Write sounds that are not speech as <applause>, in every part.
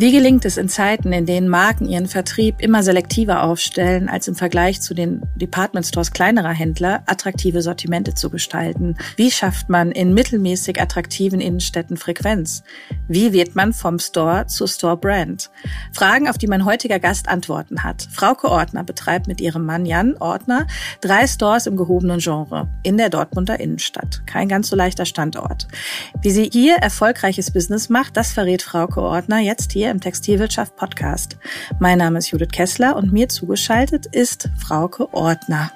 Wie gelingt es in Zeiten, in denen Marken ihren Vertrieb immer selektiver aufstellen, als im Vergleich zu den Department Stores kleinerer Händler attraktive Sortimente zu gestalten? Wie schafft man in mittelmäßig attraktiven Innenstädten Frequenz? Wie wird man vom Store zu Store Brand? Fragen, auf die mein heutiger Gast Antworten hat. Frauke Ordner betreibt mit ihrem Mann Jan Ordner drei Stores im gehobenen Genre in der Dortmunder Innenstadt. Kein ganz so leichter Standort. Wie sie hier erfolgreiches Business macht, das verrät Frauke Ordner jetzt hier im Textilwirtschaft Podcast. Mein Name ist Judith Kessler und mir zugeschaltet ist Frauke Ordner.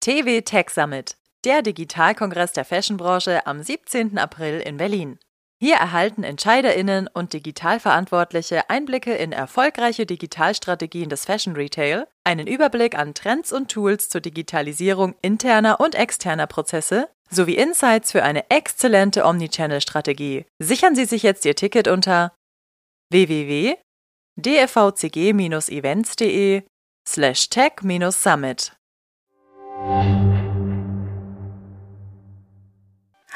TV Tech Summit, der Digitalkongress der Fashionbranche am 17. April in Berlin. Hier erhalten EntscheiderInnen und Digitalverantwortliche Einblicke in erfolgreiche Digitalstrategien des Fashion Retail, einen Überblick an Trends und Tools zur Digitalisierung interner und externer Prozesse sowie Insights für eine exzellente Omnichannel-Strategie. Sichern Sie sich jetzt Ihr Ticket unter www.dfvcg-events.de slash tech-summit.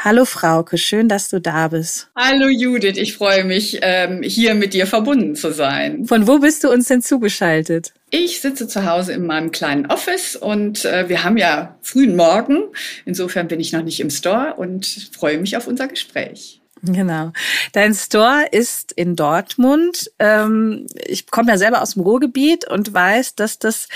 Hallo Frauke, schön, dass du da bist. Hallo Judith, ich freue mich, ähm, hier mit dir verbunden zu sein. Von wo bist du uns denn zugeschaltet? Ich sitze zu Hause in meinem kleinen Office und äh, wir haben ja frühen Morgen. Insofern bin ich noch nicht im Store und freue mich auf unser Gespräch. Genau. Dein Store ist in Dortmund. Ähm, ich komme ja selber aus dem Ruhrgebiet und weiß, dass das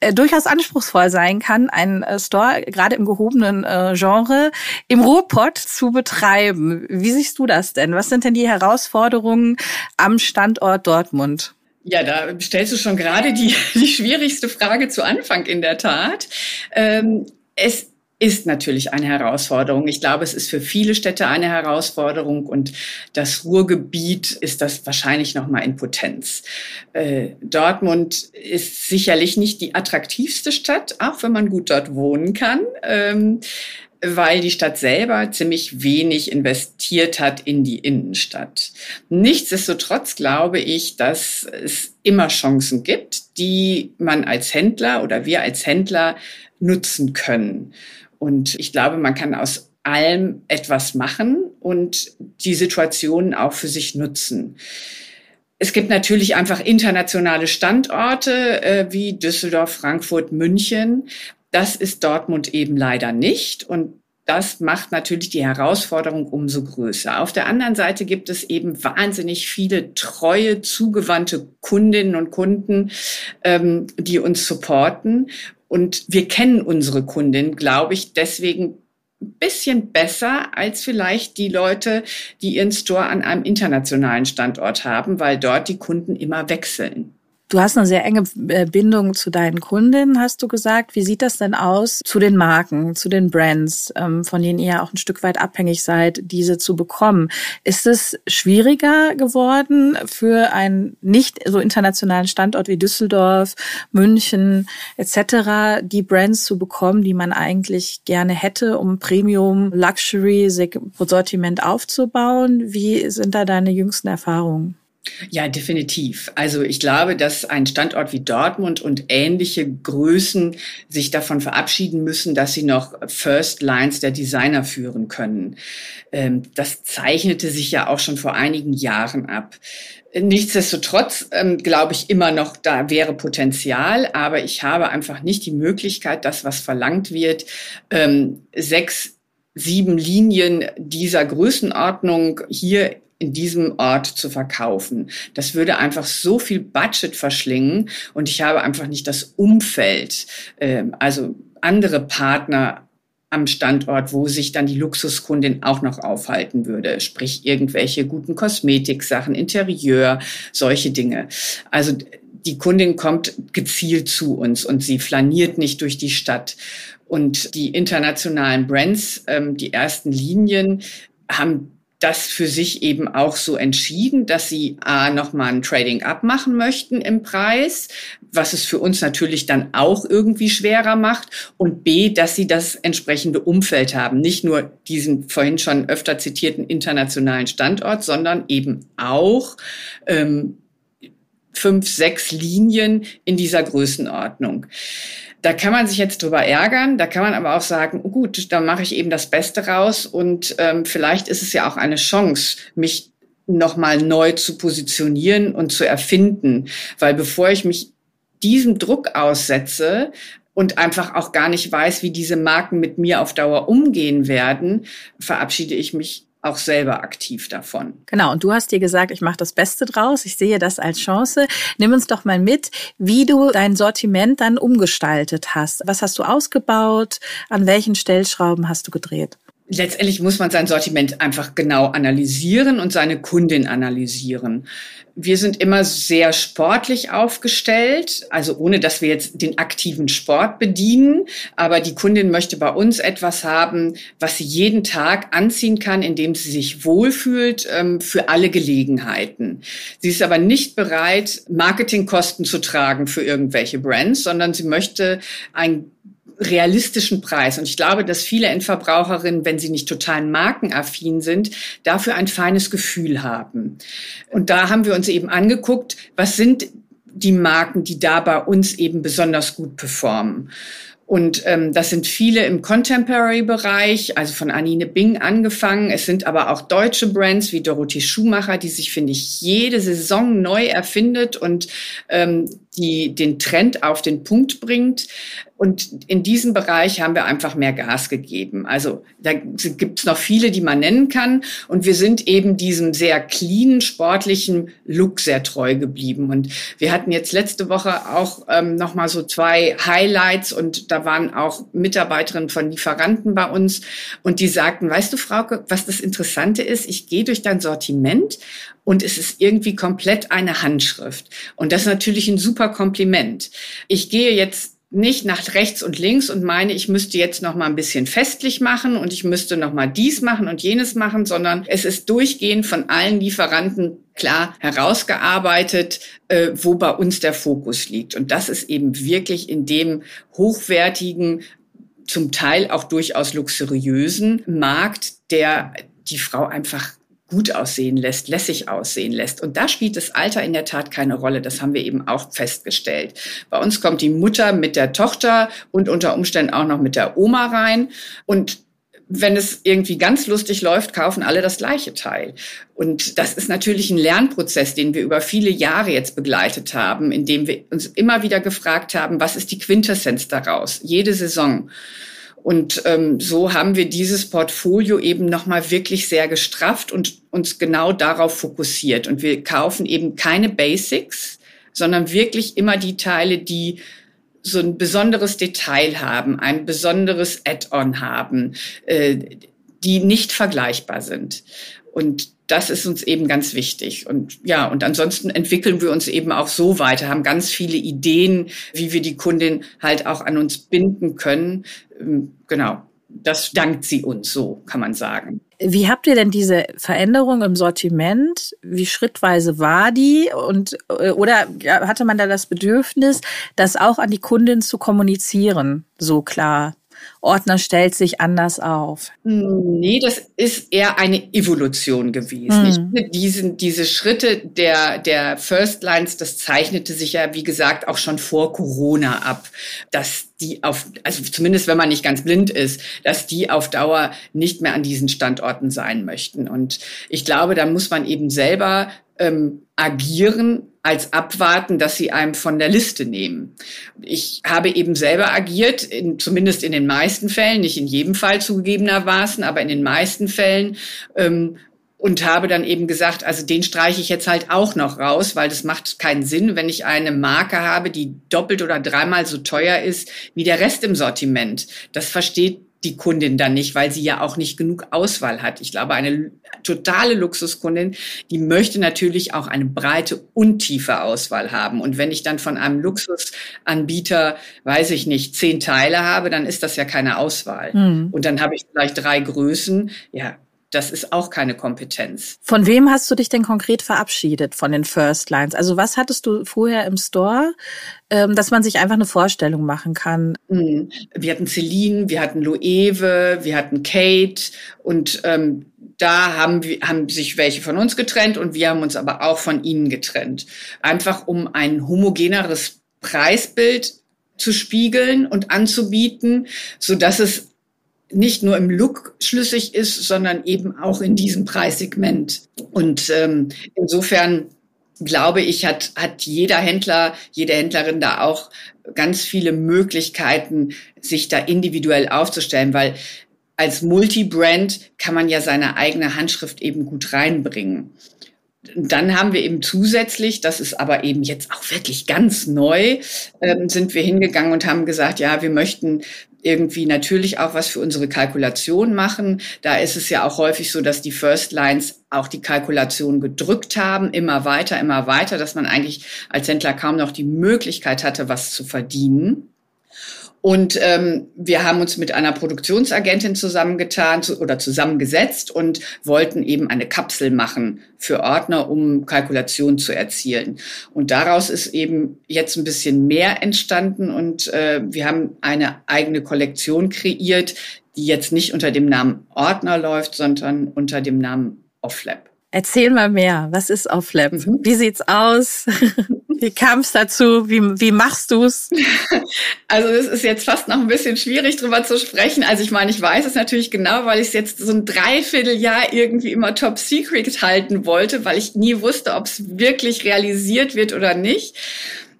äh, durchaus anspruchsvoll sein kann, einen äh, Store gerade im gehobenen äh, Genre im Ruhrpott zu betreiben. Wie siehst du das denn? Was sind denn die Herausforderungen am Standort Dortmund? Ja, da stellst du schon gerade die, <laughs> die schwierigste Frage zu Anfang in der Tat. Ähm, es ist natürlich eine Herausforderung. Ich glaube, es ist für viele Städte eine Herausforderung und das Ruhrgebiet ist das wahrscheinlich noch mal in Potenz. Äh, Dortmund ist sicherlich nicht die attraktivste Stadt, auch wenn man gut dort wohnen kann. Ähm, weil die Stadt selber ziemlich wenig investiert hat in die Innenstadt. Nichtsdestotrotz glaube ich, dass es immer Chancen gibt, die man als Händler oder wir als Händler nutzen können. Und ich glaube, man kann aus allem etwas machen und die Situation auch für sich nutzen. Es gibt natürlich einfach internationale Standorte äh, wie Düsseldorf, Frankfurt, München. Das ist Dortmund eben leider nicht. Und das macht natürlich die Herausforderung umso größer. Auf der anderen Seite gibt es eben wahnsinnig viele treue, zugewandte Kundinnen und Kunden, ähm, die uns supporten. Und wir kennen unsere Kundin, glaube ich, deswegen ein bisschen besser als vielleicht die Leute, die ihren Store an einem internationalen Standort haben, weil dort die Kunden immer wechseln. Du hast eine sehr enge äh, Bindung zu deinen Kundinnen, hast du gesagt. Wie sieht das denn aus zu den Marken, zu den Brands, ähm, von denen ihr auch ein Stück weit abhängig seid, diese zu bekommen? Ist es schwieriger geworden für einen nicht so internationalen Standort wie Düsseldorf, München etc., die Brands zu bekommen, die man eigentlich gerne hätte, um Premium Luxury Sortiment aufzubauen? Wie sind da deine jüngsten Erfahrungen? Ja, definitiv. Also ich glaube, dass ein Standort wie Dortmund und ähnliche Größen sich davon verabschieden müssen, dass sie noch First Lines der Designer führen können. Ähm, das zeichnete sich ja auch schon vor einigen Jahren ab. Nichtsdestotrotz ähm, glaube ich immer noch, da wäre Potenzial, aber ich habe einfach nicht die Möglichkeit, das, was verlangt wird, ähm, sechs, sieben Linien dieser Größenordnung hier in diesem Ort zu verkaufen. Das würde einfach so viel Budget verschlingen und ich habe einfach nicht das Umfeld, äh, also andere Partner am Standort, wo sich dann die Luxuskundin auch noch aufhalten würde, sprich irgendwelche guten Kosmetiksachen, Interieur, solche Dinge. Also die Kundin kommt gezielt zu uns und sie flaniert nicht durch die Stadt. Und die internationalen Brands, ähm, die ersten Linien, haben das für sich eben auch so entschieden, dass sie A, nochmal ein Trading Up machen möchten im Preis, was es für uns natürlich dann auch irgendwie schwerer macht und B, dass sie das entsprechende Umfeld haben. Nicht nur diesen vorhin schon öfter zitierten internationalen Standort, sondern eben auch ähm, fünf, sechs Linien in dieser Größenordnung. Da kann man sich jetzt drüber ärgern, da kann man aber auch sagen, gut, da mache ich eben das Beste raus und ähm, vielleicht ist es ja auch eine Chance, mich nochmal neu zu positionieren und zu erfinden. Weil bevor ich mich diesem Druck aussetze und einfach auch gar nicht weiß, wie diese Marken mit mir auf Dauer umgehen werden, verabschiede ich mich auch selber aktiv davon. Genau, und du hast dir gesagt, ich mache das Beste draus, ich sehe das als Chance. Nimm uns doch mal mit, wie du dein Sortiment dann umgestaltet hast. Was hast du ausgebaut? An welchen Stellschrauben hast du gedreht? Letztendlich muss man sein Sortiment einfach genau analysieren und seine Kundin analysieren. Wir sind immer sehr sportlich aufgestellt, also ohne dass wir jetzt den aktiven Sport bedienen. Aber die Kundin möchte bei uns etwas haben, was sie jeden Tag anziehen kann, indem sie sich wohlfühlt ähm, für alle Gelegenheiten. Sie ist aber nicht bereit, Marketingkosten zu tragen für irgendwelche Brands, sondern sie möchte ein realistischen Preis. Und ich glaube, dass viele Endverbraucherinnen, wenn sie nicht total markenaffin sind, dafür ein feines Gefühl haben. Und da haben wir uns eben angeguckt, was sind die Marken, die da bei uns eben besonders gut performen. Und ähm, das sind viele im Contemporary-Bereich, also von Anine Bing angefangen. Es sind aber auch deutsche Brands wie Dorothee Schumacher, die sich, finde ich, jede Saison neu erfindet und ähm, die den Trend auf den Punkt bringt. Und in diesem Bereich haben wir einfach mehr Gas gegeben. Also da gibt es noch viele, die man nennen kann. Und wir sind eben diesem sehr cleanen, sportlichen Look sehr treu geblieben. Und wir hatten jetzt letzte Woche auch ähm, noch mal so zwei Highlights und da waren auch Mitarbeiterinnen von Lieferanten bei uns und die sagten, weißt du, Frauke, was das Interessante ist? Ich gehe durch dein Sortiment und es ist irgendwie komplett eine Handschrift. Und das ist natürlich ein super Kompliment. Ich gehe jetzt nicht nach rechts und links und meine, ich müsste jetzt noch mal ein bisschen festlich machen und ich müsste noch mal dies machen und jenes machen, sondern es ist durchgehend von allen Lieferanten klar herausgearbeitet, äh, wo bei uns der Fokus liegt. Und das ist eben wirklich in dem hochwertigen, zum Teil auch durchaus luxuriösen Markt, der die Frau einfach gut aussehen lässt, lässig aussehen lässt. Und da spielt das Alter in der Tat keine Rolle. Das haben wir eben auch festgestellt. Bei uns kommt die Mutter mit der Tochter und unter Umständen auch noch mit der Oma rein. Und wenn es irgendwie ganz lustig läuft, kaufen alle das gleiche Teil. Und das ist natürlich ein Lernprozess, den wir über viele Jahre jetzt begleitet haben, indem wir uns immer wieder gefragt haben, was ist die Quintessenz daraus? Jede Saison. Und ähm, so haben wir dieses Portfolio eben nochmal wirklich sehr gestrafft und uns genau darauf fokussiert. Und wir kaufen eben keine Basics, sondern wirklich immer die Teile, die so ein besonderes Detail haben, ein besonderes Add-on haben, äh, die nicht vergleichbar sind. Und das ist uns eben ganz wichtig. Und ja, und ansonsten entwickeln wir uns eben auch so weiter, haben ganz viele Ideen, wie wir die Kundin halt auch an uns binden können. Ähm, genau. Das dankt sie uns, so kann man sagen. Wie habt ihr denn diese Veränderung im Sortiment? Wie schrittweise war die? Und, äh, oder hatte man da das Bedürfnis, das auch an die Kundin zu kommunizieren, so klar? Ordner stellt sich anders auf? Nee, das ist eher eine Evolution gewesen. Mhm. Ich finde, diesen, diese Schritte der, der First Lines, das zeichnete sich ja, wie gesagt, auch schon vor Corona ab, dass die auf, also zumindest wenn man nicht ganz blind ist, dass die auf Dauer nicht mehr an diesen Standorten sein möchten. Und ich glaube, da muss man eben selber ähm, agieren als abwarten, dass sie einem von der Liste nehmen. Ich habe eben selber agiert, in, zumindest in den meisten Fällen, nicht in jedem Fall zugegebenermaßen, aber in den meisten Fällen. Ähm, und habe dann eben gesagt, also den streiche ich jetzt halt auch noch raus, weil das macht keinen Sinn, wenn ich eine Marke habe, die doppelt oder dreimal so teuer ist wie der Rest im Sortiment. Das versteht die Kundin dann nicht, weil sie ja auch nicht genug Auswahl hat. Ich glaube, eine totale Luxuskundin, die möchte natürlich auch eine breite und tiefe Auswahl haben. Und wenn ich dann von einem Luxusanbieter, weiß ich nicht, zehn Teile habe, dann ist das ja keine Auswahl. Mhm. Und dann habe ich vielleicht drei Größen. Ja, das ist auch keine Kompetenz. Von wem hast du dich denn konkret verabschiedet von den First Lines? Also was hattest du vorher im Store, ähm, dass man sich einfach eine Vorstellung machen kann? Hm. Wir hatten Celine, wir hatten Loewe, wir hatten Kate und ähm, da haben, wir, haben sich welche von uns getrennt und wir haben uns aber auch von ihnen getrennt. Einfach um ein homogeneres Preisbild zu spiegeln und anzubieten, so dass es nicht nur im Look schlüssig ist, sondern eben auch in diesem Preissegment. Und ähm, insofern glaube ich, hat, hat jeder Händler, jede Händlerin da auch ganz viele Möglichkeiten, sich da individuell aufzustellen, weil als Multibrand kann man ja seine eigene Handschrift eben gut reinbringen. Dann haben wir eben zusätzlich, das ist aber eben jetzt auch wirklich ganz neu, ähm, sind wir hingegangen und haben gesagt, ja, wir möchten irgendwie natürlich auch was für unsere Kalkulation machen. Da ist es ja auch häufig so, dass die First Lines auch die Kalkulation gedrückt haben, immer weiter, immer weiter, dass man eigentlich als Händler kaum noch die Möglichkeit hatte, was zu verdienen. Und ähm, wir haben uns mit einer Produktionsagentin zusammengetan zu, oder zusammengesetzt und wollten eben eine Kapsel machen für Ordner, um Kalkulation zu erzielen. Und daraus ist eben jetzt ein bisschen mehr entstanden und äh, wir haben eine eigene Kollektion kreiert, die jetzt nicht unter dem Namen Ordner läuft, sondern unter dem Namen Offlab. Erzähl mal mehr. Was ist Offlab? Mhm. Wie sieht's aus? <laughs> Wie kam es dazu? Wie, wie machst du's? <laughs> Also es ist jetzt fast noch ein bisschen schwierig drüber zu sprechen. Also ich meine, ich weiß es natürlich genau, weil ich es jetzt so ein Dreivierteljahr irgendwie immer top secret halten wollte, weil ich nie wusste, ob es wirklich realisiert wird oder nicht.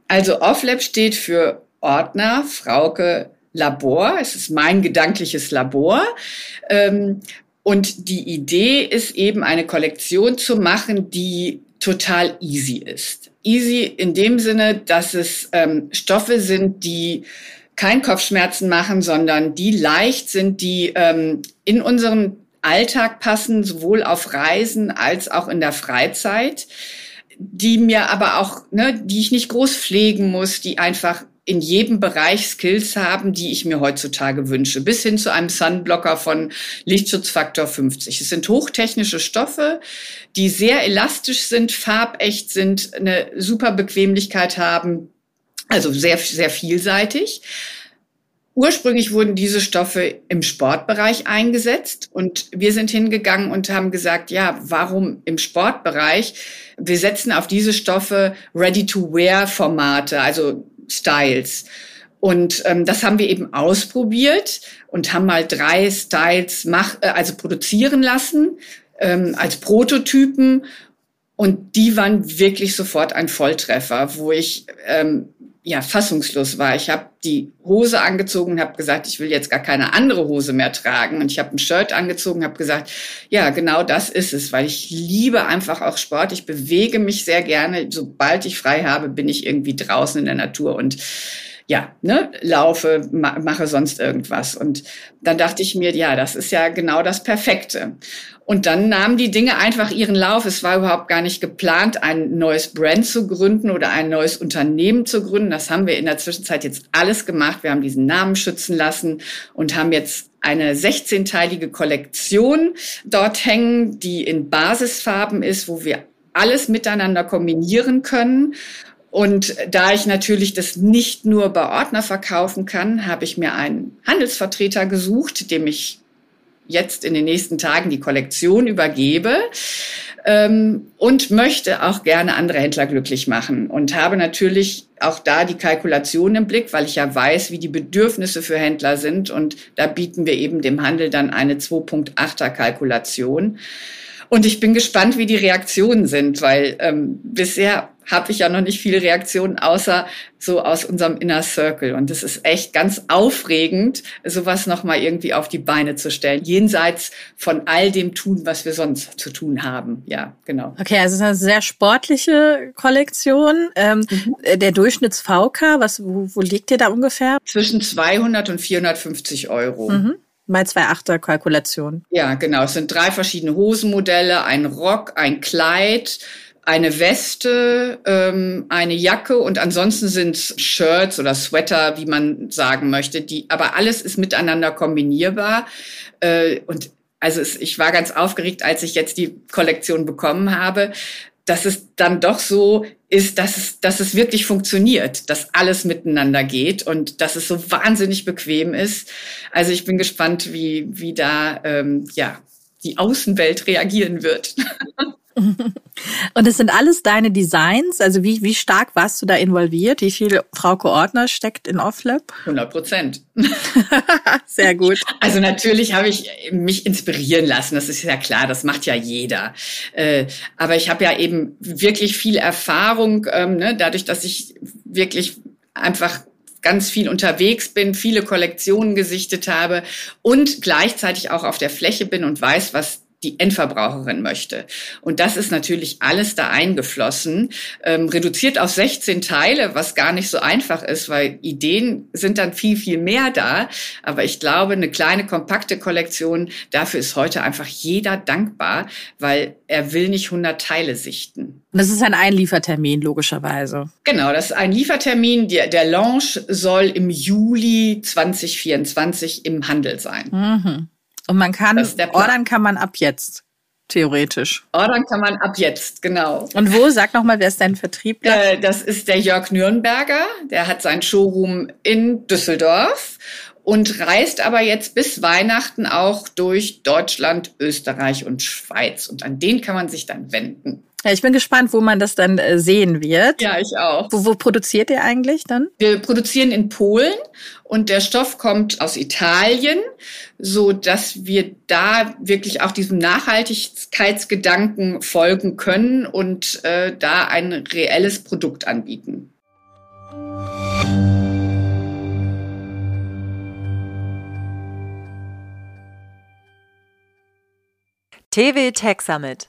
Also Offlab steht für Ordner, Frauke, Labor. Es ist mein gedankliches Labor. Ähm, und die Idee ist eben eine Kollektion zu machen, die total easy ist. Easy in dem Sinne, dass es ähm, Stoffe sind, die kein Kopfschmerzen machen, sondern die leicht sind, die ähm, in unseren Alltag passen, sowohl auf Reisen als auch in der Freizeit, die mir aber auch, ne, die ich nicht groß pflegen muss, die einfach in jedem Bereich Skills haben, die ich mir heutzutage wünsche, bis hin zu einem Sunblocker von Lichtschutzfaktor 50. Es sind hochtechnische Stoffe, die sehr elastisch sind, farbecht sind, eine super Bequemlichkeit haben, also sehr, sehr vielseitig. Ursprünglich wurden diese Stoffe im Sportbereich eingesetzt und wir sind hingegangen und haben gesagt, ja, warum im Sportbereich? Wir setzen auf diese Stoffe Ready-to-Wear-Formate, also Styles. Und ähm, das haben wir eben ausprobiert und haben mal drei Styles mach, äh, also produzieren lassen ähm, als Prototypen. Und die waren wirklich sofort ein Volltreffer, wo ich ähm, ja fassungslos war. Ich habe die Hose angezogen und habe gesagt, ich will jetzt gar keine andere Hose mehr tragen. Und ich habe ein Shirt angezogen, habe gesagt, ja, genau das ist es, weil ich liebe einfach auch Sport. Ich bewege mich sehr gerne. Sobald ich frei habe, bin ich irgendwie draußen in der Natur und ja, ne, laufe, ma mache sonst irgendwas. Und dann dachte ich mir, ja, das ist ja genau das Perfekte. Und dann nahmen die Dinge einfach ihren Lauf. Es war überhaupt gar nicht geplant, ein neues Brand zu gründen oder ein neues Unternehmen zu gründen. Das haben wir in der Zwischenzeit jetzt alles gemacht. Wir haben diesen Namen schützen lassen und haben jetzt eine 16-teilige Kollektion dort hängen, die in Basisfarben ist, wo wir alles miteinander kombinieren können. Und da ich natürlich das nicht nur bei Ordner verkaufen kann, habe ich mir einen Handelsvertreter gesucht, dem ich jetzt in den nächsten Tagen die Kollektion übergebe ähm, und möchte auch gerne andere Händler glücklich machen und habe natürlich auch da die Kalkulation im Blick, weil ich ja weiß, wie die Bedürfnisse für Händler sind und da bieten wir eben dem Handel dann eine 2.8er Kalkulation. Und ich bin gespannt, wie die Reaktionen sind, weil ähm, bisher habe ich ja noch nicht viele Reaktionen, außer so aus unserem Inner Circle. Und es ist echt ganz aufregend, sowas nochmal irgendwie auf die Beine zu stellen, jenseits von all dem tun, was wir sonst zu tun haben. Ja, genau. Okay, also es ist eine sehr sportliche Kollektion. Ähm, mhm. Der Durchschnitts-VK, was, wo, wo liegt ihr da ungefähr? Zwischen 200 und 450 Euro. Mhm mal zwei Achter Kalkulation. Ja, genau. Es sind drei verschiedene Hosenmodelle, ein Rock, ein Kleid, eine Weste, ähm, eine Jacke und ansonsten sind Shirts oder Sweater, wie man sagen möchte, die, aber alles ist miteinander kombinierbar. Äh, und also es, ich war ganz aufgeregt, als ich jetzt die Kollektion bekommen habe, dass es dann doch so ist, dass es, dass es wirklich funktioniert, dass alles miteinander geht und dass es so wahnsinnig bequem ist. Also ich bin gespannt, wie, wie da ähm, ja die Außenwelt reagieren wird. <laughs> <laughs> Und es sind alles deine Designs? Also wie, wie stark warst du da involviert? Wie viel Frauke Ordner steckt in Offlab? 100 Prozent. <laughs> Sehr gut. Also natürlich habe ich mich inspirieren lassen. Das ist ja klar, das macht ja jeder. Äh, aber ich habe ja eben wirklich viel Erfahrung, ähm, ne, dadurch, dass ich wirklich einfach ganz viel unterwegs bin, viele Kollektionen gesichtet habe und gleichzeitig auch auf der Fläche bin und weiß, was die Endverbraucherin möchte. Und das ist natürlich alles da eingeflossen, ähm, reduziert auf 16 Teile, was gar nicht so einfach ist, weil Ideen sind dann viel, viel mehr da. Aber ich glaube, eine kleine, kompakte Kollektion, dafür ist heute einfach jeder dankbar, weil er will nicht 100 Teile sichten. Das ist ein Einliefertermin, logischerweise. Genau, das ist ein Liefertermin. Der, der Launch soll im Juli 2024 im Handel sein. Mhm. Und man kann, ordern kann man ab jetzt. Theoretisch. Ordern kann man ab jetzt, genau. Und wo? Sag nochmal, wer ist dein Vertrieb? Äh, das ist der Jörg Nürnberger. Der hat sein Showroom in Düsseldorf und reist aber jetzt bis Weihnachten auch durch Deutschland, Österreich und Schweiz. Und an den kann man sich dann wenden. Ja, ich bin gespannt, wo man das dann äh, sehen wird. Ja, ich auch. Wo, wo produziert ihr eigentlich dann? Wir produzieren in Polen und der Stoff kommt aus Italien, so dass wir da wirklich auch diesem Nachhaltigkeitsgedanken folgen können und äh, da ein reelles Produkt anbieten. TV Tech Summit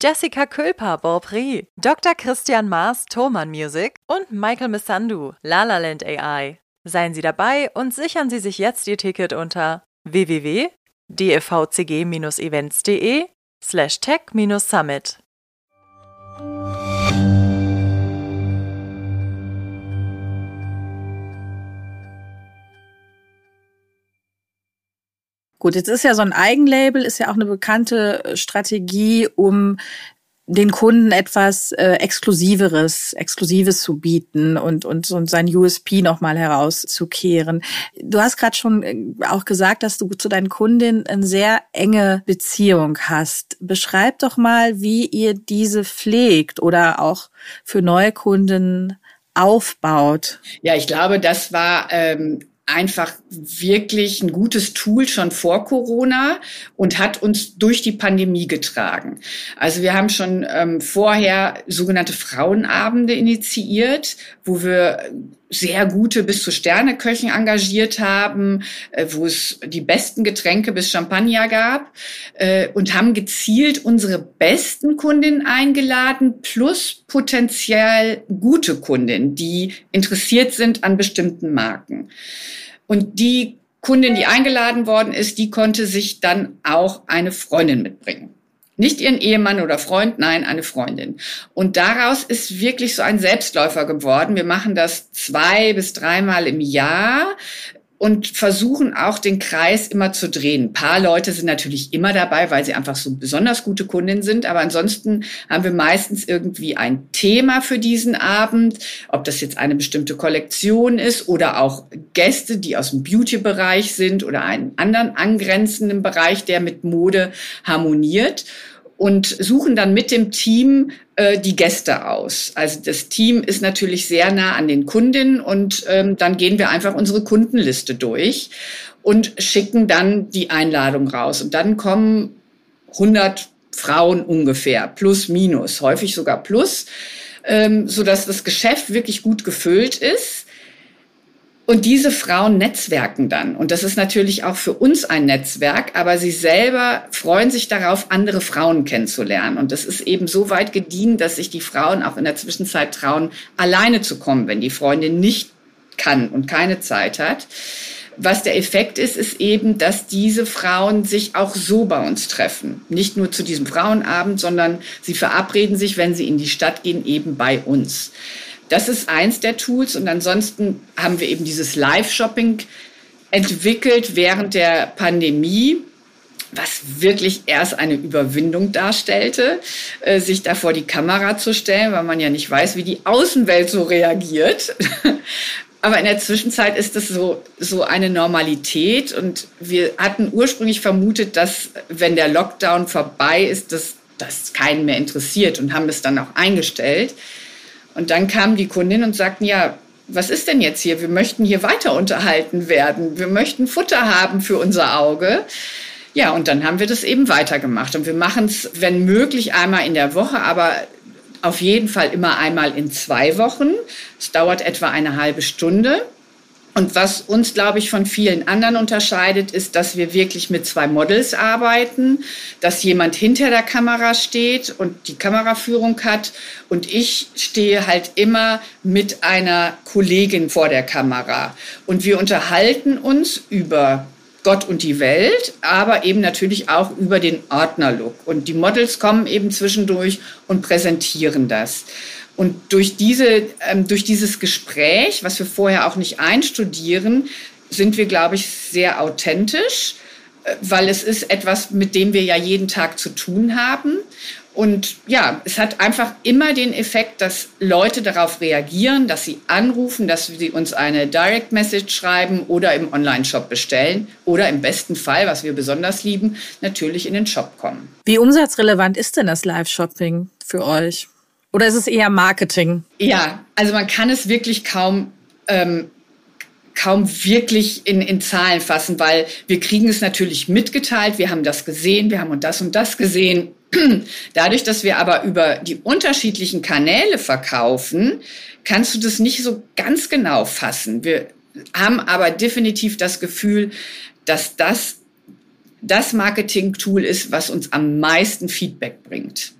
Jessica Külper, Beaupré, Dr. Christian Maas, Thoman Music und Michael Missandu, Lalaland AI. Seien Sie dabei und sichern Sie sich jetzt Ihr Ticket unter www.dfvcg-events.de slash tech-summit. Gut, jetzt ist ja so ein Eigenlabel, ist ja auch eine bekannte äh, Strategie, um den Kunden etwas äh, Exklusiveres, Exklusives zu bieten und, und, und sein USP nochmal herauszukehren. Du hast gerade schon äh, auch gesagt, dass du zu deinen Kundinnen eine sehr enge Beziehung hast. Beschreib doch mal, wie ihr diese pflegt oder auch für neue Kunden aufbaut. Ja, ich glaube, das war ähm, einfach wirklich ein gutes Tool schon vor Corona und hat uns durch die Pandemie getragen. Also wir haben schon ähm, vorher sogenannte Frauenabende initiiert, wo wir sehr gute bis zu Sterneköchen engagiert haben, äh, wo es die besten Getränke bis Champagner gab äh, und haben gezielt unsere besten Kundinnen eingeladen plus potenziell gute Kundinnen, die interessiert sind an bestimmten Marken. Und die Kundin, die eingeladen worden ist, die konnte sich dann auch eine Freundin mitbringen. Nicht ihren Ehemann oder Freund, nein, eine Freundin. Und daraus ist wirklich so ein Selbstläufer geworden. Wir machen das zwei bis dreimal im Jahr und versuchen auch den Kreis immer zu drehen. Ein paar Leute sind natürlich immer dabei, weil sie einfach so besonders gute Kundinnen sind. Aber ansonsten haben wir meistens irgendwie ein Thema für diesen Abend, ob das jetzt eine bestimmte Kollektion ist oder auch Gäste, die aus dem Beauty-Bereich sind oder einen anderen angrenzenden Bereich, der mit Mode harmoniert und suchen dann mit dem Team äh, die Gäste aus. Also das Team ist natürlich sehr nah an den Kundinnen und ähm, dann gehen wir einfach unsere Kundenliste durch und schicken dann die Einladung raus. Und dann kommen 100 Frauen ungefähr, plus minus, häufig sogar plus, ähm, so dass das Geschäft wirklich gut gefüllt ist. Und diese Frauen netzwerken dann. Und das ist natürlich auch für uns ein Netzwerk, aber sie selber freuen sich darauf, andere Frauen kennenzulernen. Und das ist eben so weit gediehen, dass sich die Frauen auch in der Zwischenzeit trauen, alleine zu kommen, wenn die Freundin nicht kann und keine Zeit hat. Was der Effekt ist, ist eben, dass diese Frauen sich auch so bei uns treffen. Nicht nur zu diesem Frauenabend, sondern sie verabreden sich, wenn sie in die Stadt gehen, eben bei uns. Das ist eins der Tools. Und ansonsten haben wir eben dieses Live-Shopping entwickelt während der Pandemie was wirklich erst eine Überwindung darstellte, äh, sich da vor die Kamera zu stellen, weil man ja nicht weiß, wie die Außenwelt so reagiert. <laughs> Aber in der Zwischenzeit ist das so, so eine Normalität. Und wir hatten ursprünglich vermutet, dass wenn der Lockdown vorbei ist, dass das keinen mehr interessiert und haben es dann auch eingestellt. Und dann kamen die Kundinnen und sagten, ja, was ist denn jetzt hier? Wir möchten hier weiter unterhalten werden. Wir möchten Futter haben für unser Auge. Ja, und dann haben wir das eben weitergemacht. Und wir machen es, wenn möglich, einmal in der Woche, aber auf jeden Fall immer einmal in zwei Wochen. Es dauert etwa eine halbe Stunde. Und was uns, glaube ich, von vielen anderen unterscheidet, ist, dass wir wirklich mit zwei Models arbeiten, dass jemand hinter der Kamera steht und die Kameraführung hat und ich stehe halt immer mit einer Kollegin vor der Kamera. Und wir unterhalten uns über Gott und die Welt, aber eben natürlich auch über den Ordnerlook. Und die Models kommen eben zwischendurch und präsentieren das. Und durch, diese, ähm, durch dieses Gespräch, was wir vorher auch nicht einstudieren, sind wir, glaube ich, sehr authentisch, äh, weil es ist etwas, mit dem wir ja jeden Tag zu tun haben. Und ja, es hat einfach immer den Effekt, dass Leute darauf reagieren, dass sie anrufen, dass sie uns eine Direct Message schreiben oder im Online-Shop bestellen oder im besten Fall, was wir besonders lieben, natürlich in den Shop kommen. Wie umsatzrelevant ist denn das Live-Shopping für euch? Oder ist es eher Marketing? Ja, also man kann es wirklich kaum ähm, kaum wirklich in, in Zahlen fassen, weil wir kriegen es natürlich mitgeteilt, wir haben das gesehen, wir haben das und das gesehen. <clears throat> Dadurch, dass wir aber über die unterschiedlichen Kanäle verkaufen, kannst du das nicht so ganz genau fassen. Wir haben aber definitiv das Gefühl, dass das das Marketing-Tool ist, was uns am meisten Feedback bringt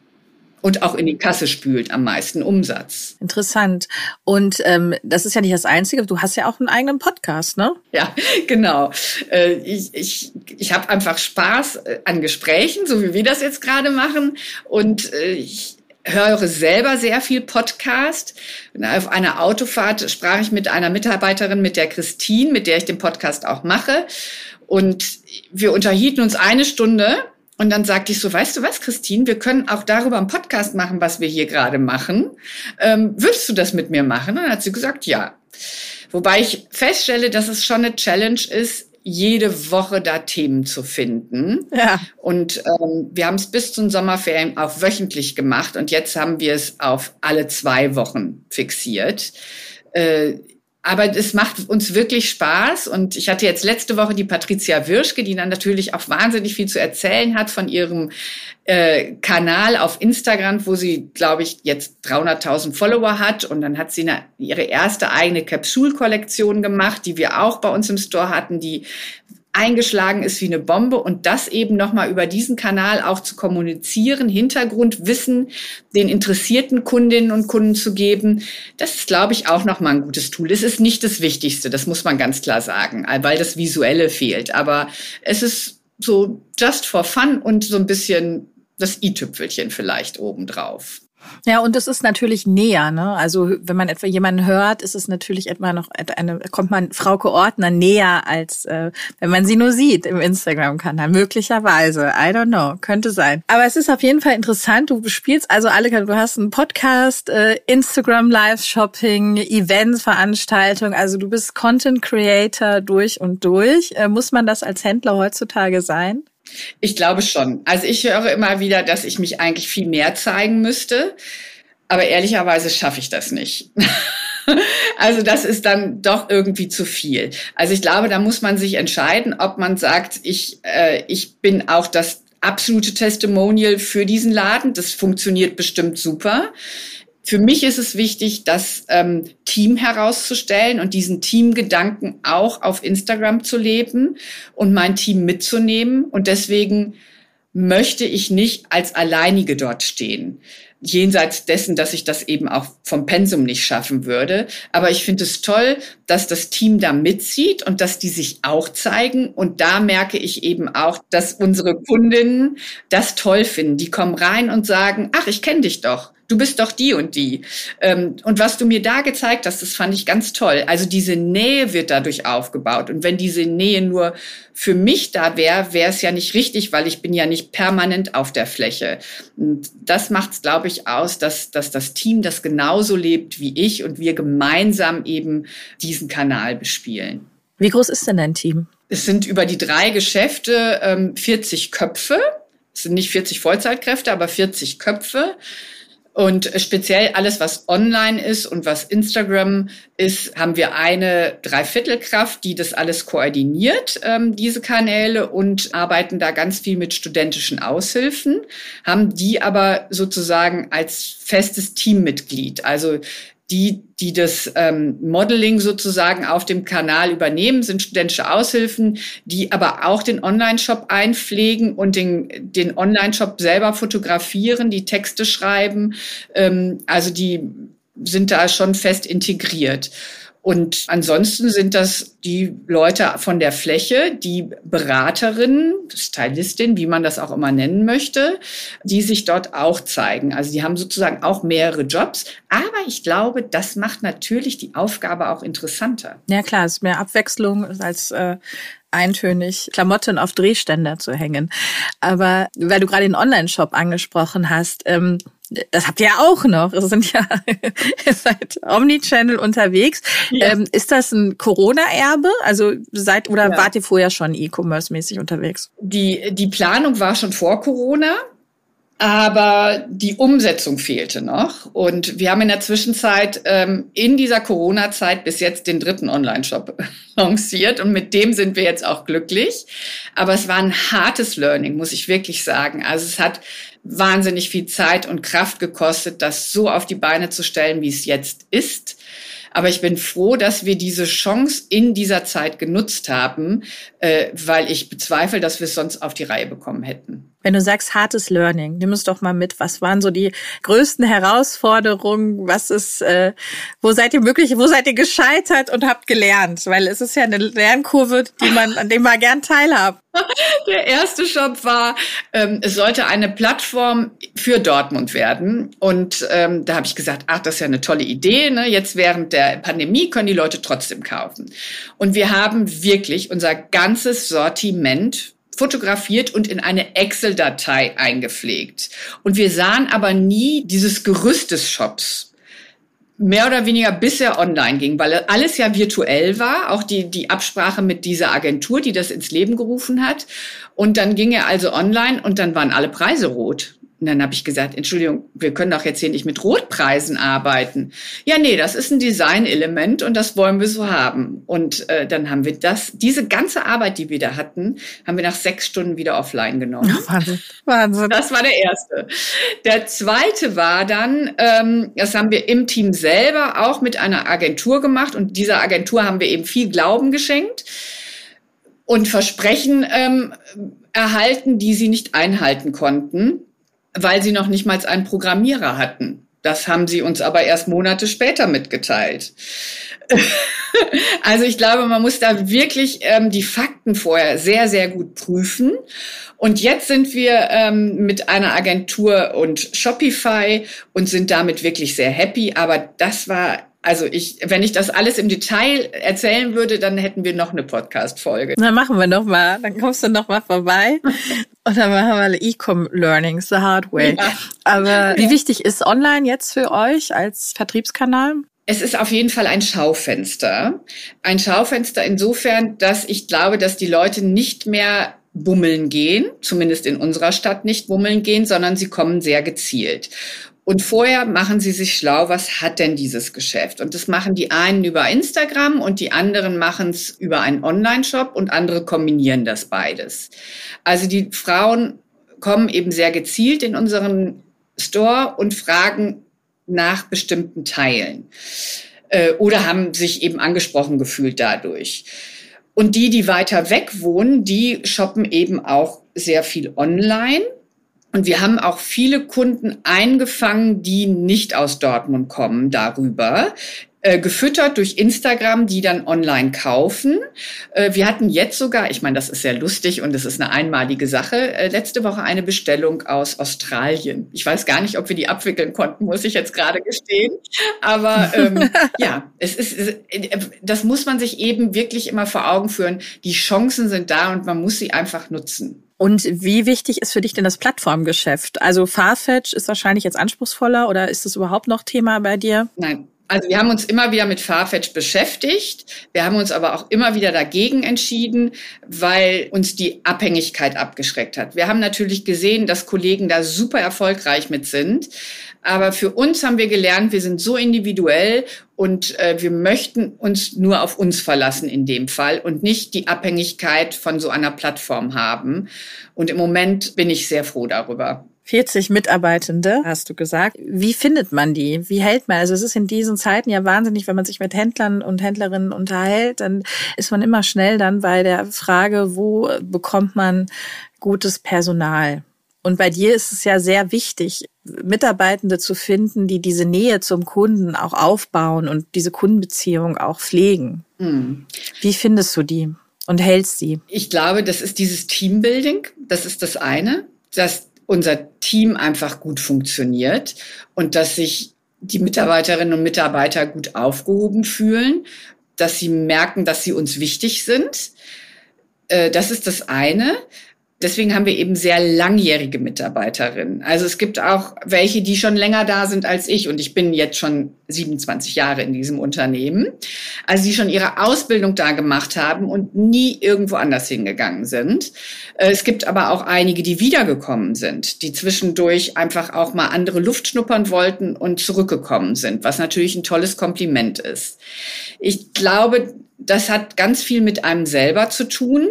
und auch in die Kasse spült am meisten Umsatz. Interessant. Und ähm, das ist ja nicht das Einzige. Du hast ja auch einen eigenen Podcast, ne? Ja, <laughs> genau. Äh, ich ich, ich habe einfach Spaß äh, an Gesprächen, so wie wir das jetzt gerade machen. Und äh, ich höre selber sehr viel Podcast. Auf einer Autofahrt sprach ich mit einer Mitarbeiterin, mit der Christine, mit der ich den Podcast auch mache. Und wir unterhielten uns eine Stunde und dann sagte ich so, weißt du was, Christine, wir können auch darüber einen Podcast machen, was wir hier gerade machen. Ähm, würdest du das mit mir machen? Und dann hat sie gesagt, ja. Wobei ich feststelle, dass es schon eine Challenge ist, jede Woche da Themen zu finden. Ja. Und ähm, wir haben es bis zum Sommerferien auch wöchentlich gemacht und jetzt haben wir es auf alle zwei Wochen fixiert. Äh, aber es macht uns wirklich Spaß. Und ich hatte jetzt letzte Woche die Patricia Wirschke, die dann natürlich auch wahnsinnig viel zu erzählen hat von ihrem äh, Kanal auf Instagram, wo sie, glaube ich, jetzt 300.000 Follower hat. Und dann hat sie eine, ihre erste eigene Capsule-Kollektion gemacht, die wir auch bei uns im Store hatten, die eingeschlagen ist wie eine Bombe und das eben nochmal über diesen Kanal auch zu kommunizieren, Hintergrundwissen den interessierten Kundinnen und Kunden zu geben, das ist, glaube ich, auch nochmal ein gutes Tool. Es ist nicht das Wichtigste, das muss man ganz klar sagen, weil das Visuelle fehlt. Aber es ist so just for fun und so ein bisschen das i-Tüpfelchen vielleicht obendrauf. Ja, und es ist natürlich näher, ne? Also wenn man etwa jemanden hört, ist es natürlich etwa noch eine, kommt man Frauke Ordner näher, als äh, wenn man sie nur sieht im Instagram-Kanal. Möglicherweise. I don't know. Könnte sein. Aber es ist auf jeden Fall interessant. Du spielst also alle, du hast einen Podcast, äh, Instagram Live-Shopping, Events, Veranstaltungen. Also du bist Content Creator durch und durch. Äh, muss man das als Händler heutzutage sein? Ich glaube schon. Also ich höre immer wieder, dass ich mich eigentlich viel mehr zeigen müsste. Aber ehrlicherweise schaffe ich das nicht. <laughs> also das ist dann doch irgendwie zu viel. Also ich glaube, da muss man sich entscheiden, ob man sagt, ich, äh, ich bin auch das absolute Testimonial für diesen Laden. Das funktioniert bestimmt super. Für mich ist es wichtig, das ähm, Team herauszustellen und diesen Teamgedanken auch auf Instagram zu leben und mein Team mitzunehmen. Und deswegen möchte ich nicht als Alleinige dort stehen. Jenseits dessen, dass ich das eben auch vom Pensum nicht schaffen würde. Aber ich finde es toll, dass das Team da mitzieht und dass die sich auch zeigen. Und da merke ich eben auch, dass unsere Kundinnen das toll finden. Die kommen rein und sagen, ach, ich kenne dich doch du bist doch die und die. Ähm, und was du mir da gezeigt hast, das fand ich ganz toll. Also diese Nähe wird dadurch aufgebaut. Und wenn diese Nähe nur für mich da wäre, wäre es ja nicht richtig, weil ich bin ja nicht permanent auf der Fläche. Und das macht es, glaube ich, aus, dass, dass das Team das genauso lebt wie ich und wir gemeinsam eben diesen Kanal bespielen. Wie groß ist denn dein Team? Es sind über die drei Geschäfte ähm, 40 Köpfe. Es sind nicht 40 Vollzeitkräfte, aber 40 Köpfe. Und speziell alles, was online ist und was Instagram ist, haben wir eine Dreiviertelkraft, die das alles koordiniert, ähm, diese Kanäle, und arbeiten da ganz viel mit studentischen Aushilfen, haben die aber sozusagen als festes Teammitglied. Also die, die das ähm, Modeling sozusagen auf dem Kanal übernehmen, sind studentische Aushilfen, die aber auch den Online-Shop einpflegen und den, den Online-Shop selber fotografieren, die Texte schreiben. Ähm, also die sind da schon fest integriert. Und ansonsten sind das die Leute von der Fläche, die Beraterinnen, Stylistin, wie man das auch immer nennen möchte, die sich dort auch zeigen. Also die haben sozusagen auch mehrere Jobs. Aber ich glaube, das macht natürlich die Aufgabe auch interessanter. Ja klar, es ist mehr Abwechslung als äh, eintönig Klamotten auf Drehständer zu hängen. Aber weil du gerade den Online-Shop angesprochen hast, ähm, das habt ihr ja auch noch. Es sind ja <laughs> ihr seid Omnichannel unterwegs. Ja. Ähm, ist das ein Corona-Erbe? Also seid oder ja. wart ihr vorher schon E-Commerce-mäßig unterwegs? Die die Planung war schon vor Corona. Aber die Umsetzung fehlte noch. Und wir haben in der Zwischenzeit ähm, in dieser Corona-Zeit bis jetzt den dritten Online-Shop <laughs> lanciert. Und mit dem sind wir jetzt auch glücklich. Aber es war ein hartes Learning, muss ich wirklich sagen. Also es hat wahnsinnig viel Zeit und Kraft gekostet, das so auf die Beine zu stellen, wie es jetzt ist. Aber ich bin froh, dass wir diese Chance in dieser Zeit genutzt haben, äh, weil ich bezweifle, dass wir es sonst auf die Reihe bekommen hätten. Wenn du sagst hartes Learning, nimm es doch mal mit. Was waren so die größten Herausforderungen? Was ist, äh, wo seid ihr wirklich, wo seid ihr gescheitert und habt gelernt? Weil es ist ja eine Lernkurve, die man, an dem man gern teilhabt. <laughs> Der erste Shop war, ähm, es sollte eine Plattform für Dortmund werden. Und ähm, da habe ich gesagt, ach, das ist ja eine tolle Idee. Ne? Jetzt während der Pandemie können die Leute trotzdem kaufen. Und wir haben wirklich unser ganzes Sortiment fotografiert und in eine Excel-Datei eingepflegt. Und wir sahen aber nie dieses Gerüst des Shops. Mehr oder weniger bis er online ging, weil alles ja virtuell war, auch die, die Absprache mit dieser Agentur, die das ins Leben gerufen hat. Und dann ging er also online und dann waren alle Preise rot. Und dann habe ich gesagt, Entschuldigung, wir können doch jetzt hier nicht mit Rotpreisen arbeiten. Ja, nee, das ist ein Designelement und das wollen wir so haben. Und äh, dann haben wir das, diese ganze Arbeit, die wir da hatten, haben wir nach sechs Stunden wieder offline genommen. <laughs> Wahnsinn. Wahnsinn. Das war der erste. Der zweite war dann, ähm, das haben wir im Team selber auch mit einer Agentur gemacht und dieser Agentur haben wir eben viel Glauben geschenkt und Versprechen ähm, erhalten, die sie nicht einhalten konnten weil sie noch nicht mal einen Programmierer hatten. Das haben sie uns aber erst Monate später mitgeteilt. <laughs> also ich glaube, man muss da wirklich ähm, die Fakten vorher sehr, sehr gut prüfen. Und jetzt sind wir ähm, mit einer Agentur und Shopify und sind damit wirklich sehr happy. Aber das war also ich, wenn ich das alles im Detail erzählen würde, dann hätten wir noch eine Podcast-Folge. Dann machen wir noch mal. Dann kommst du noch mal vorbei <laughs> und dann machen wir E-Com Learning, the hard way. Ja. Aber wie wichtig ist Online jetzt für euch als Vertriebskanal? Es ist auf jeden Fall ein Schaufenster. Ein Schaufenster insofern, dass ich glaube, dass die Leute nicht mehr bummeln gehen, zumindest in unserer Stadt nicht bummeln gehen, sondern sie kommen sehr gezielt. Und vorher machen sie sich schlau, was hat denn dieses Geschäft? Und das machen die einen über Instagram und die anderen machen es über einen Online-Shop und andere kombinieren das beides. Also die Frauen kommen eben sehr gezielt in unseren Store und fragen nach bestimmten Teilen äh, oder haben sich eben angesprochen gefühlt dadurch. Und die, die weiter weg wohnen, die shoppen eben auch sehr viel online und wir haben auch viele Kunden eingefangen, die nicht aus Dortmund kommen darüber, äh, gefüttert durch Instagram, die dann online kaufen. Äh, wir hatten jetzt sogar, ich meine, das ist sehr lustig und es ist eine einmalige Sache, äh, letzte Woche eine Bestellung aus Australien. Ich weiß gar nicht, ob wir die abwickeln konnten, muss ich jetzt gerade gestehen. Aber ähm, <laughs> ja, es ist, das muss man sich eben wirklich immer vor Augen führen. Die Chancen sind da und man muss sie einfach nutzen. Und wie wichtig ist für dich denn das Plattformgeschäft? Also Farfetch ist wahrscheinlich jetzt anspruchsvoller oder ist das überhaupt noch Thema bei dir? Nein, also wir haben uns immer wieder mit Farfetch beschäftigt. Wir haben uns aber auch immer wieder dagegen entschieden, weil uns die Abhängigkeit abgeschreckt hat. Wir haben natürlich gesehen, dass Kollegen da super erfolgreich mit sind. Aber für uns haben wir gelernt, wir sind so individuell und äh, wir möchten uns nur auf uns verlassen in dem Fall und nicht die Abhängigkeit von so einer Plattform haben. Und im Moment bin ich sehr froh darüber. 40 Mitarbeitende, hast du gesagt. Wie findet man die? Wie hält man? Also es ist in diesen Zeiten ja wahnsinnig, wenn man sich mit Händlern und Händlerinnen unterhält, dann ist man immer schnell dann bei der Frage, wo bekommt man gutes Personal? Und bei dir ist es ja sehr wichtig, Mitarbeitende zu finden, die diese Nähe zum Kunden auch aufbauen und diese Kundenbeziehung auch pflegen. Hm. Wie findest du die und hältst sie? Ich glaube, das ist dieses Teambuilding. Das ist das eine. Das unser Team einfach gut funktioniert und dass sich die Mitarbeiterinnen und Mitarbeiter gut aufgehoben fühlen, dass sie merken, dass sie uns wichtig sind. Äh, das ist das eine. Deswegen haben wir eben sehr langjährige Mitarbeiterinnen. Also es gibt auch welche, die schon länger da sind als ich. Und ich bin jetzt schon 27 Jahre in diesem Unternehmen. Also die schon ihre Ausbildung da gemacht haben und nie irgendwo anders hingegangen sind. Äh, es gibt aber auch einige, die wiedergekommen sind, die zwischendurch einfach auch mal andere Luft schnuppern wollten und zurückgekommen sind, was natürlich ein tolles Kompliment ist. Ich glaube, das hat ganz viel mit einem selber zu tun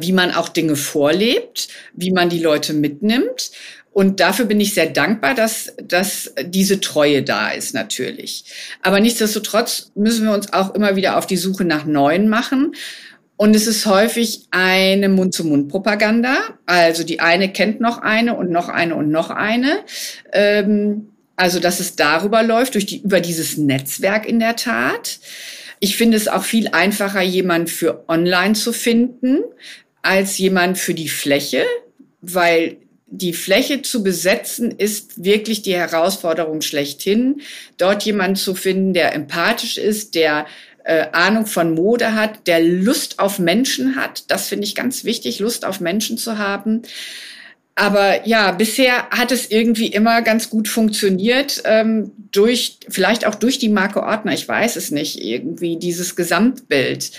wie man auch Dinge vorlebt, wie man die Leute mitnimmt. Und dafür bin ich sehr dankbar, dass, dass diese Treue da ist natürlich. Aber nichtsdestotrotz müssen wir uns auch immer wieder auf die Suche nach Neuen machen. Und es ist häufig eine Mund-zu-Mund-Propaganda. Also die eine kennt noch eine und noch eine und noch eine. Ähm, also dass es darüber läuft, durch die, über dieses Netzwerk in der Tat. Ich finde es auch viel einfacher, jemand für online zu finden, als jemand für die Fläche, weil die Fläche zu besetzen ist wirklich die Herausforderung schlechthin. Dort jemanden zu finden, der empathisch ist, der äh, Ahnung von Mode hat, der Lust auf Menschen hat. Das finde ich ganz wichtig, Lust auf Menschen zu haben. Aber ja, bisher hat es irgendwie immer ganz gut funktioniert, ähm, durch, vielleicht auch durch die Marke Ordner, ich weiß es nicht, irgendwie dieses Gesamtbild.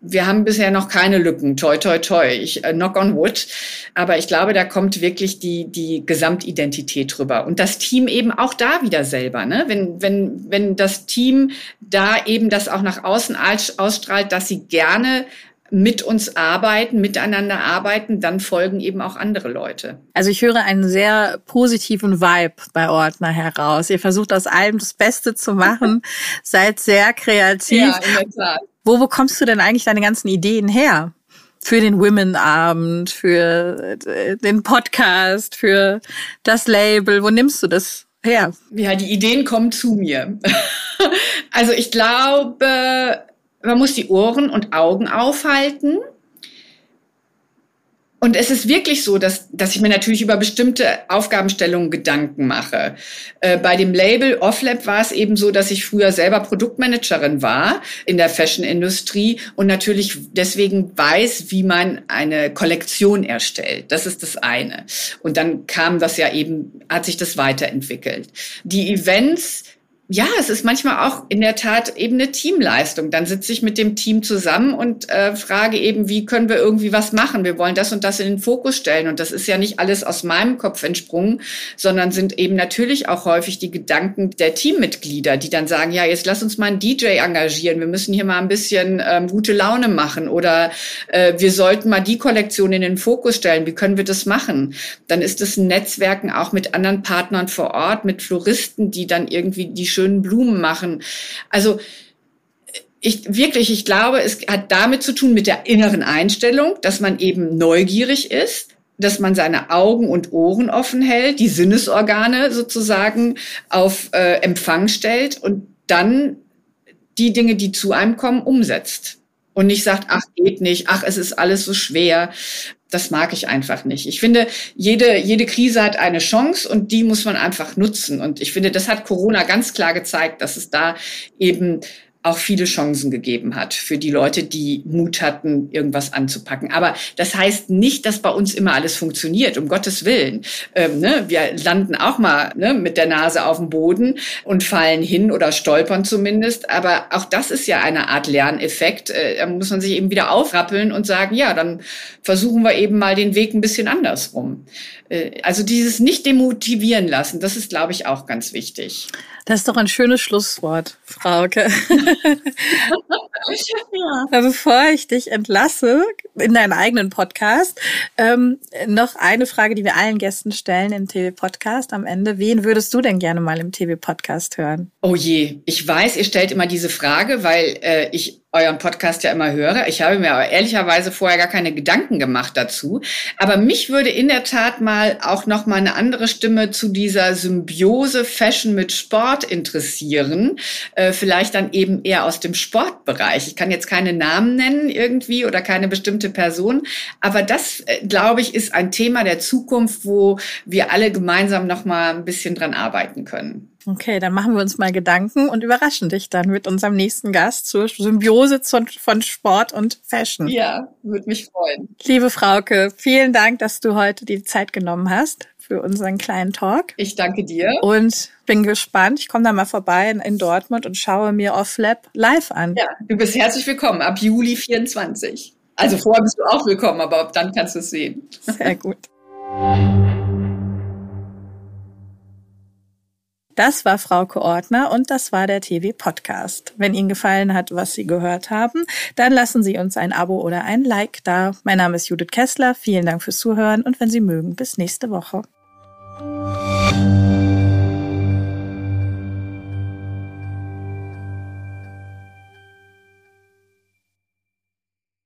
Wir haben bisher noch keine Lücken, toi, toi, toi, ich, äh, knock on wood. Aber ich glaube, da kommt wirklich die, die Gesamtidentität drüber. Und das Team eben auch da wieder selber, ne? Wenn, wenn, wenn das Team da eben das auch nach außen ausstrahlt, dass sie gerne mit uns arbeiten, miteinander arbeiten, dann folgen eben auch andere Leute. Also ich höre einen sehr positiven Vibe bei Ordner heraus. Ihr versucht aus allem das Beste zu machen, <laughs> seid sehr kreativ. Ja, in der Tat. Wo bekommst du denn eigentlich deine ganzen Ideen her? Für den Women-Abend, für äh, den Podcast, für das Label. Wo nimmst du das her? Ja, die Ideen kommen zu mir. <laughs> also ich glaube, man muss die Ohren und Augen aufhalten. Und es ist wirklich so, dass, dass ich mir natürlich über bestimmte Aufgabenstellungen Gedanken mache. Äh, bei dem Label Offlab war es eben so, dass ich früher selber Produktmanagerin war in der Fashion-Industrie und natürlich deswegen weiß, wie man eine Kollektion erstellt. Das ist das eine. Und dann kam das ja eben, hat sich das weiterentwickelt. Die Events, ja, es ist manchmal auch in der Tat eben eine Teamleistung. Dann sitze ich mit dem Team zusammen und äh, frage eben, wie können wir irgendwie was machen? Wir wollen das und das in den Fokus stellen. Und das ist ja nicht alles aus meinem Kopf entsprungen, sondern sind eben natürlich auch häufig die Gedanken der Teammitglieder, die dann sagen, ja, jetzt lass uns mal einen DJ engagieren. Wir müssen hier mal ein bisschen ähm, gute Laune machen oder äh, wir sollten mal die Kollektion in den Fokus stellen. Wie können wir das machen? Dann ist es ein Netzwerken auch mit anderen Partnern vor Ort, mit Floristen, die dann irgendwie die schönen schönen Blumen machen. Also ich wirklich, ich glaube, es hat damit zu tun mit der inneren Einstellung, dass man eben neugierig ist, dass man seine Augen und Ohren offen hält, die Sinnesorgane sozusagen auf äh, Empfang stellt und dann die Dinge, die zu einem kommen, umsetzt. Und nicht sagt, ach, geht nicht, ach, es ist alles so schwer. Das mag ich einfach nicht. Ich finde, jede, jede Krise hat eine Chance und die muss man einfach nutzen. Und ich finde, das hat Corona ganz klar gezeigt, dass es da eben auch viele Chancen gegeben hat für die Leute, die Mut hatten, irgendwas anzupacken. Aber das heißt nicht, dass bei uns immer alles funktioniert, um Gottes Willen. Ähm, ne? Wir landen auch mal ne, mit der Nase auf dem Boden und fallen hin oder stolpern zumindest. Aber auch das ist ja eine Art Lerneffekt. Äh, da muss man sich eben wieder aufrappeln und sagen, ja, dann versuchen wir eben mal den Weg ein bisschen andersrum. Äh, also dieses nicht demotivieren lassen, das ist, glaube ich, auch ganz wichtig. Das ist doch ein schönes Schlusswort, Frauke. <laughs> ja. Bevor ich dich entlasse in deinen eigenen Podcast, ähm, noch eine Frage, die wir allen Gästen stellen im TV-Podcast am Ende. Wen würdest du denn gerne mal im TV-Podcast hören? Oh je, ich weiß, ihr stellt immer diese Frage, weil äh, ich euren Podcast ja immer höre. Ich habe mir aber ehrlicherweise vorher gar keine Gedanken gemacht dazu. Aber mich würde in der Tat mal auch noch mal eine andere Stimme zu dieser Symbiose Fashion mit Sport interessieren. Äh, vielleicht dann eben eher aus dem Sportbereich. Ich kann jetzt keine Namen nennen irgendwie oder keine bestimmte Person. Aber das, äh, glaube ich, ist ein Thema der Zukunft, wo wir alle gemeinsam noch mal ein bisschen dran arbeiten können. Okay, dann machen wir uns mal Gedanken und überraschen dich dann mit unserem nächsten Gast zur Symbiose von Sport und Fashion. Ja, würde mich freuen. Liebe Frauke, vielen Dank, dass du heute die Zeit genommen hast für unseren kleinen Talk. Ich danke dir. Und bin gespannt. Ich komme da mal vorbei in, in Dortmund und schaue mir Off Lab live an. Ja, du bist herzlich willkommen ab Juli 24. Also vorher bist du auch willkommen, aber dann kannst du es sehen. Sehr gut. Das war Frauke Ordner und das war der TV Podcast. Wenn Ihnen gefallen hat, was Sie gehört haben, dann lassen Sie uns ein Abo oder ein Like da. Mein Name ist Judith Kessler. Vielen Dank fürs Zuhören und wenn Sie mögen, bis nächste Woche.